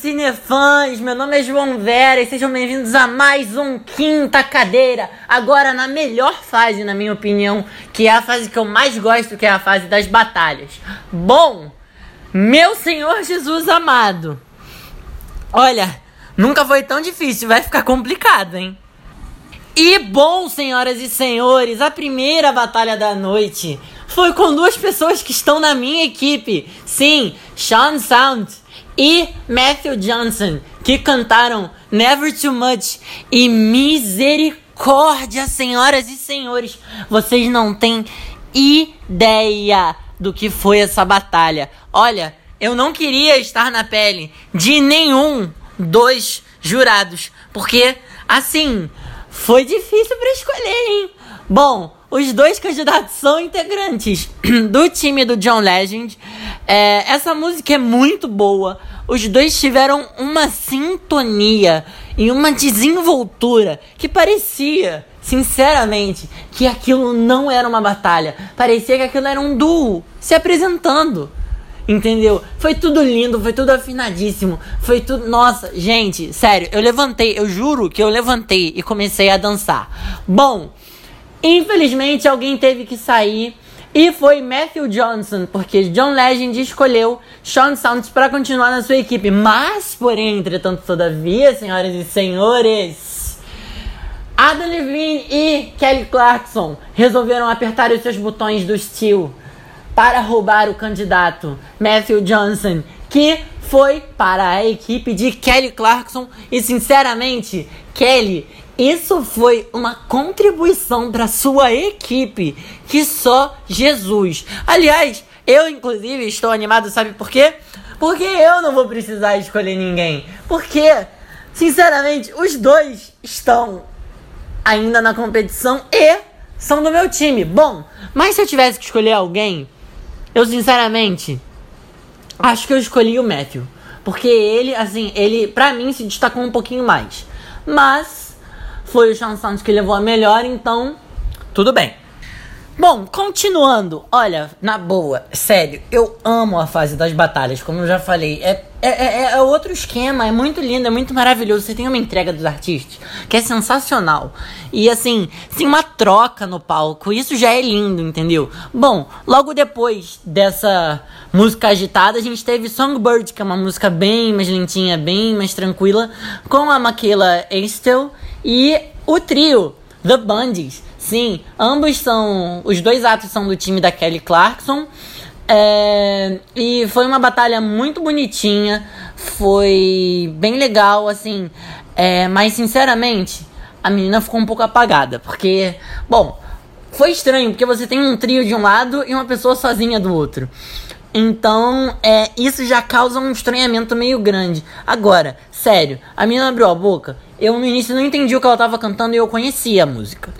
cinefãs! Meu nome é João Vera e sejam bem-vindos a mais um Quinta Cadeira. Agora na melhor fase, na minha opinião, que é a fase que eu mais gosto, que é a fase das batalhas. Bom, meu Senhor Jesus amado, olha, nunca foi tão difícil, vai ficar complicado, hein? E bom, senhoras e senhores, a primeira batalha da noite foi com duas pessoas que estão na minha equipe. Sim, Sean Sound e Matthew Johnson, que cantaram Never Too Much e Misericórdia, senhoras e senhores. Vocês não têm ideia do que foi essa batalha. Olha, eu não queria estar na pele de nenhum dos jurados, porque assim, foi difícil para escolher, hein? Bom, os dois candidatos são integrantes do time do John Legend. É, essa música é muito boa. Os dois tiveram uma sintonia e uma desenvoltura que parecia, sinceramente, que aquilo não era uma batalha. Parecia que aquilo era um duo se apresentando. Entendeu? Foi tudo lindo, foi tudo afinadíssimo, foi tudo. Nossa, gente, sério, eu levantei, eu juro que eu levantei e comecei a dançar. Bom, Infelizmente, alguém teve que sair. E foi Matthew Johnson, porque John Legend escolheu Sean Santos para continuar na sua equipe. Mas, porém, entretanto, todavia, senhoras e senhores, Adam Levine e Kelly Clarkson resolveram apertar os seus botões do Steel para roubar o candidato Matthew Johnson, que foi para a equipe de Kelly Clarkson. E, sinceramente, Kelly isso foi uma contribuição para sua equipe que só Jesus. Aliás, eu inclusive estou animado, sabe por quê? Porque eu não vou precisar escolher ninguém. Porque, sinceramente, os dois estão ainda na competição e são do meu time. Bom, mas se eu tivesse que escolher alguém, eu sinceramente acho que eu escolhi o Matthew. Porque ele, assim, ele pra mim se destacou um pouquinho mais. Mas foi o Sean Santos que levou a melhor, então tudo bem. Bom, continuando, olha, na boa, sério, eu amo a fase das batalhas, como eu já falei. É, é, é, é, outro esquema, é muito lindo, é muito maravilhoso. Você tem uma entrega dos artistas que é sensacional. E assim, tem uma troca no palco, isso já é lindo, entendeu? Bom, logo depois dessa música agitada, a gente teve Songbird, que é uma música bem mais lentinha, bem mais tranquila, com a Maquila Estel e o trio, The Bundies. Sim, ambos são. Os dois atos são do time da Kelly Clarkson. É, e foi uma batalha muito bonitinha. Foi bem legal, assim. É, mas, sinceramente, a menina ficou um pouco apagada. Porque, bom, foi estranho, porque você tem um trio de um lado e uma pessoa sozinha do outro. Então, é, isso já causa um estranhamento meio grande. Agora, sério, a menina abriu a boca. Eu no início não entendi o que ela tava cantando e eu conhecia a música.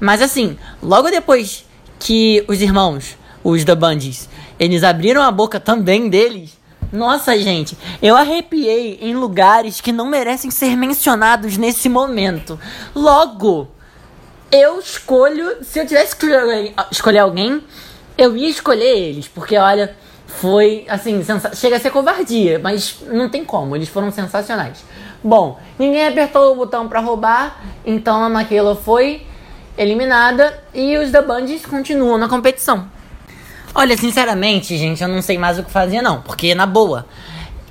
Mas assim, logo depois que os irmãos, os da Bundies, eles abriram a boca também deles. Nossa, gente, eu arrepiei em lugares que não merecem ser mencionados nesse momento. Logo, eu escolho. Se eu tivesse que escolher alguém, eu ia escolher eles, porque olha, foi assim, chega a ser covardia, mas não tem como, eles foram sensacionais. Bom, ninguém apertou o botão para roubar, então a Maquila foi eliminada e os da Bundies continuam na competição. Olha, sinceramente, gente, eu não sei mais o que fazer não, porque na boa,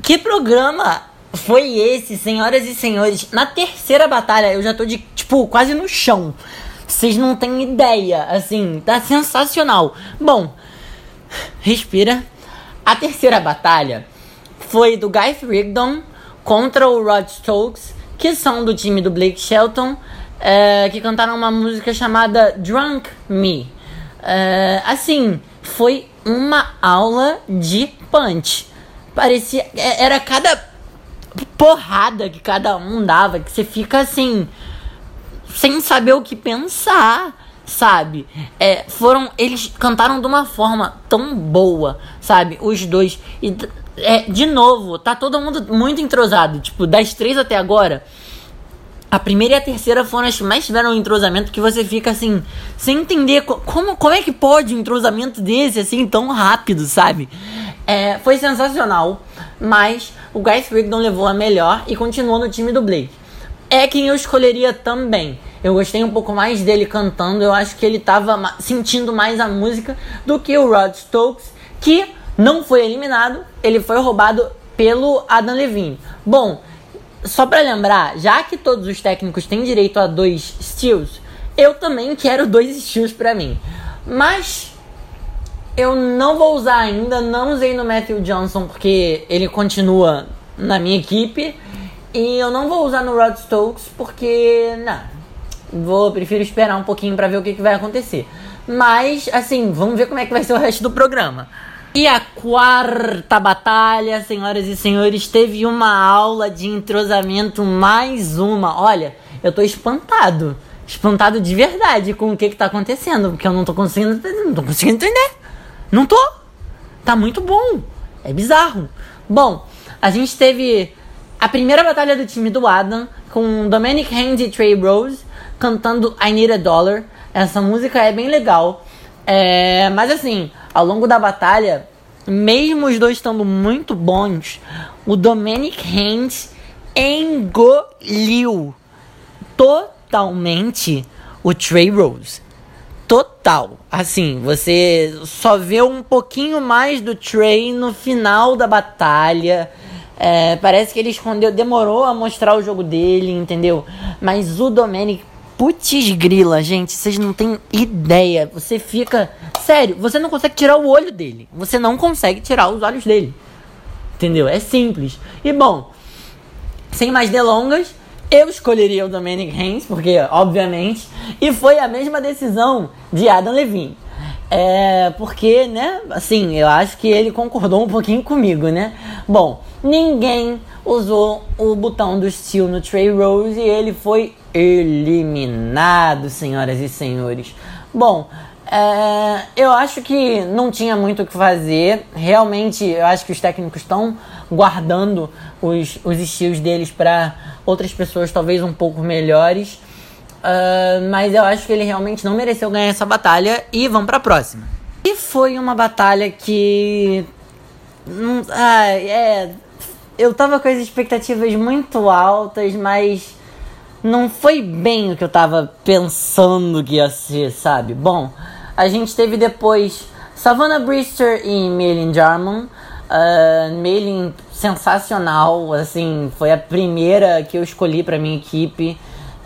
que programa foi esse, senhoras e senhores? Na terceira batalha eu já tô de tipo quase no chão. Vocês não têm ideia, assim, tá sensacional. Bom, respira. A terceira batalha foi do Guy Rigdon contra o Rod Stokes, que são do time do Blake Shelton, é, que cantaram uma música chamada Drunk Me. É, assim, foi uma aula de punch. Parecia. É, era cada porrada que cada um dava, que você fica assim sem saber o que pensar, sabe? É, foram eles cantaram de uma forma tão boa, sabe? Os dois e é, de novo, tá todo mundo muito entrosado, tipo, das três até agora. A primeira e a terceira foram as que mais tiveram um entrosamento que você fica assim, sem entender como, como é que pode um entrosamento desse assim tão rápido, sabe? É, foi sensacional. mas o Guy Rigdon levou a melhor e continuou no time do Blake. É quem eu escolheria também. Eu gostei um pouco mais dele cantando, eu acho que ele estava sentindo mais a música do que o Rod Stokes, que não foi eliminado, ele foi roubado pelo Adam Levine. Bom, só para lembrar, já que todos os técnicos têm direito a dois steals, eu também quero dois steals para mim. Mas eu não vou usar ainda, não usei no Matthew Johnson porque ele continua na minha equipe. E eu não vou usar no Rod Stokes porque, não, vou, prefiro esperar um pouquinho para ver o que, que vai acontecer. Mas, assim, vamos ver como é que vai ser o resto do programa. E a quarta batalha, senhoras e senhores, teve uma aula de entrosamento, mais uma. Olha, eu tô espantado. Espantado de verdade com o que que tá acontecendo, porque eu não tô conseguindo, não tô conseguindo entender. Não tô. Tá muito bom. É bizarro. Bom, a gente teve a primeira batalha do time do Adam com Dominic Hand e Trey Rose cantando I Need a Dollar. Essa música é bem legal. É, mas assim, ao longo da batalha, mesmo os dois estando muito bons, o Dominic Hand engoliu totalmente o Trey Rose total. Assim, você só vê um pouquinho mais do Trey no final da batalha. É, parece que ele escondeu, demorou a mostrar o jogo dele, entendeu? Mas o Domenic, putz grila, gente, vocês não têm ideia. Você fica. Sério, você não consegue tirar o olho dele. Você não consegue tirar os olhos dele. Entendeu? É simples. E bom, sem mais delongas, eu escolheria o Dominic Haynes, porque, obviamente, e foi a mesma decisão de Adam Levine. É, porque, né, assim, eu acho que ele concordou um pouquinho comigo, né? Bom, ninguém usou o botão do Steel no Trey Rose e ele foi eliminado, senhoras e senhores. Bom, é, eu acho que não tinha muito o que fazer. Realmente, eu acho que os técnicos estão guardando os, os estilos deles para outras pessoas talvez um pouco melhores. Uh, mas eu acho que ele realmente não mereceu ganhar essa batalha e vamos para a próxima. E foi uma batalha que. ah, é. Eu tava com as expectativas muito altas, mas não foi bem o que eu tava pensando que ia ser, sabe? Bom, a gente teve depois Savannah Brister e Maylin Jarman. Uh, Maylin sensacional, assim, foi a primeira que eu escolhi para minha equipe.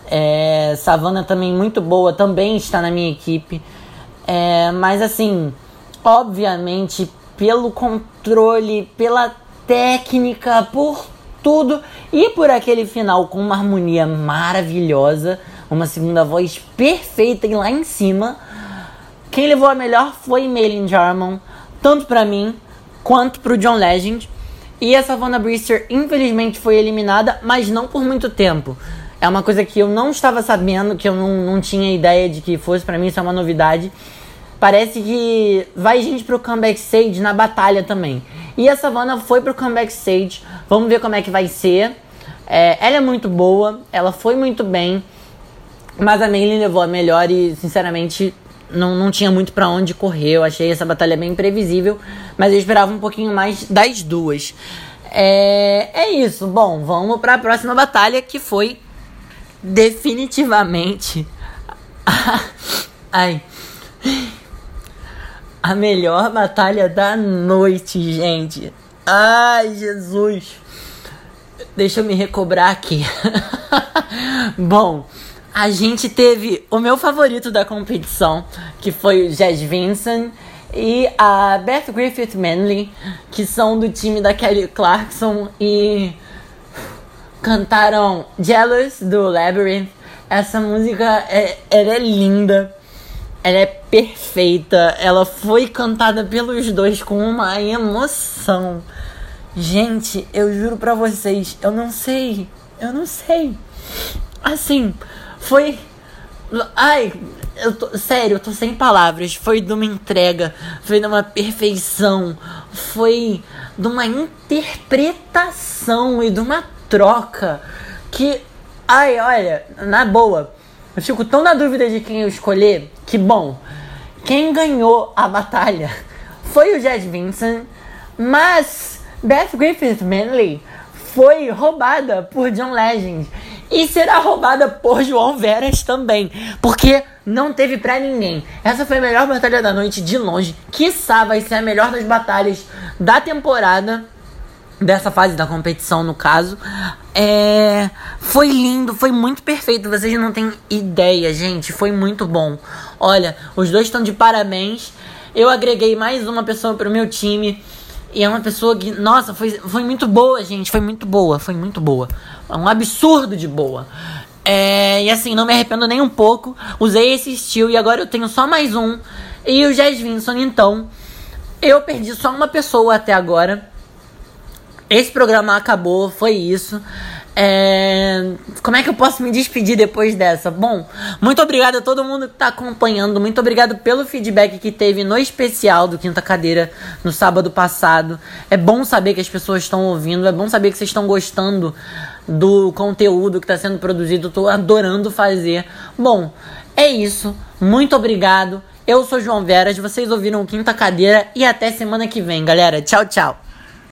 É, Savannah também muito boa, também está na minha equipe. É, mas assim, obviamente, pelo controle, pela técnica, por tudo e por aquele final com uma harmonia maravilhosa, uma segunda voz perfeita e lá em cima. Quem levou a melhor foi Maylin Jarman, tanto para mim quanto para o John Legend. E a Savannah Brister, infelizmente, foi eliminada, mas não por muito tempo. É uma coisa que eu não estava sabendo, que eu não, não tinha ideia de que fosse. para mim, isso é uma novidade. Parece que vai gente pro comeback stage na batalha também. E a Savannah foi pro comeback stage. Vamos ver como é que vai ser. É, ela é muito boa, ela foi muito bem. Mas a Maylin levou a melhor e, sinceramente, não, não tinha muito para onde correr. Eu achei essa batalha bem previsível, mas eu esperava um pouquinho mais das duas. É, é isso. Bom, vamos para a próxima batalha que foi definitivamente ai a melhor batalha da noite, gente. Ai, Jesus. Deixa eu me recobrar aqui. Bom, a gente teve o meu favorito da competição, que foi o Jazz Vincent e a Beth Griffith Manley, que são do time da Kelly Clarkson e cantaram Jealous do Labyrinth. Essa música é, ela é linda, ela é perfeita, ela foi cantada pelos dois com uma emoção. Gente, eu juro pra vocês, eu não sei, eu não sei. Assim, foi. Ai, eu tô, sério, eu tô sem palavras. Foi de uma entrega, foi de uma perfeição, foi de uma interpretação e de uma troca que. Ai, olha, na boa, eu fico tão na dúvida de quem eu escolher que, bom, quem ganhou a batalha foi o Jed Vincent, mas Beth Griffith Manley foi roubada por John Legend e será roubada por João Veras também, porque não teve pra ninguém. Essa foi a melhor batalha da noite de longe, quiçá vai ser a melhor das batalhas da temporada dessa fase da competição, no caso. É, foi lindo, foi muito perfeito. Vocês não têm ideia, gente. Foi muito bom. Olha, os dois estão de parabéns. Eu agreguei mais uma pessoa pro meu time. E é uma pessoa que, nossa, foi, foi muito boa, gente. Foi muito boa, foi muito boa. É um absurdo de boa. É, e assim, não me arrependo nem um pouco. Usei esse estilo e agora eu tenho só mais um. E o Jazz Vinson, então. Eu perdi só uma pessoa até agora. Esse programa acabou, foi isso. É... Como é que eu posso me despedir depois dessa? Bom, muito obrigado a todo mundo que está acompanhando. Muito obrigado pelo feedback que teve no especial do Quinta Cadeira no sábado passado. É bom saber que as pessoas estão ouvindo, é bom saber que vocês estão gostando do conteúdo que está sendo produzido. Estou adorando fazer. Bom, é isso. Muito obrigado. Eu sou João Veras, vocês ouviram o Quinta Cadeira e até semana que vem, galera. Tchau, tchau.